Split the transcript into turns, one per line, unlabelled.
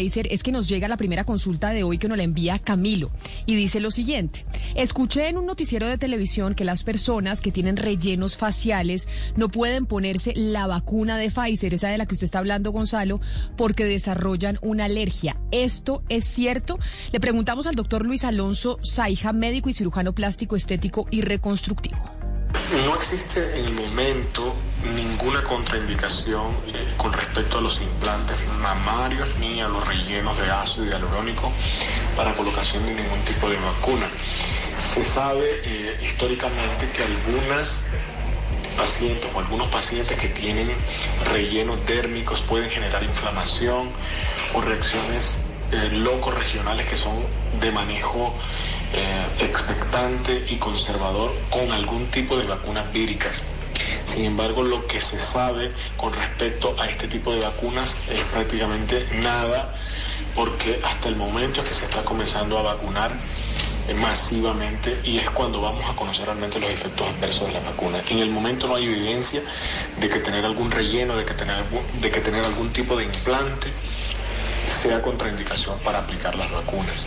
Es que nos llega la primera consulta de hoy que nos la envía Camilo y dice lo siguiente. Escuché en un noticiero de televisión que las personas que tienen rellenos faciales no pueden ponerse la vacuna de Pfizer, esa de la que usted está hablando, Gonzalo, porque desarrollan una alergia. ¿Esto es cierto? Le preguntamos al doctor Luis Alonso Saija, médico y cirujano plástico, estético y reconstructivo.
No existe en el momento ninguna contraindicación eh, con respecto a los implantes mamarios ni a los rellenos de ácido hialurónico para colocación de ningún tipo de vacuna. Se sabe eh, históricamente que algunas pacientes o algunos pacientes que tienen rellenos dérmicos pueden generar inflamación o reacciones eh, regionales que son de manejo eh, expectante y conservador con algún tipo de vacunas víricas. Sin embargo, lo que se sabe con respecto a este tipo de vacunas es prácticamente nada, porque hasta el momento es que se está comenzando a vacunar masivamente y es cuando vamos a conocer realmente los efectos adversos de la vacuna. En el momento no hay evidencia de que tener algún relleno, de que tener, de que tener algún tipo de implante sea contraindicación para aplicar las vacunas.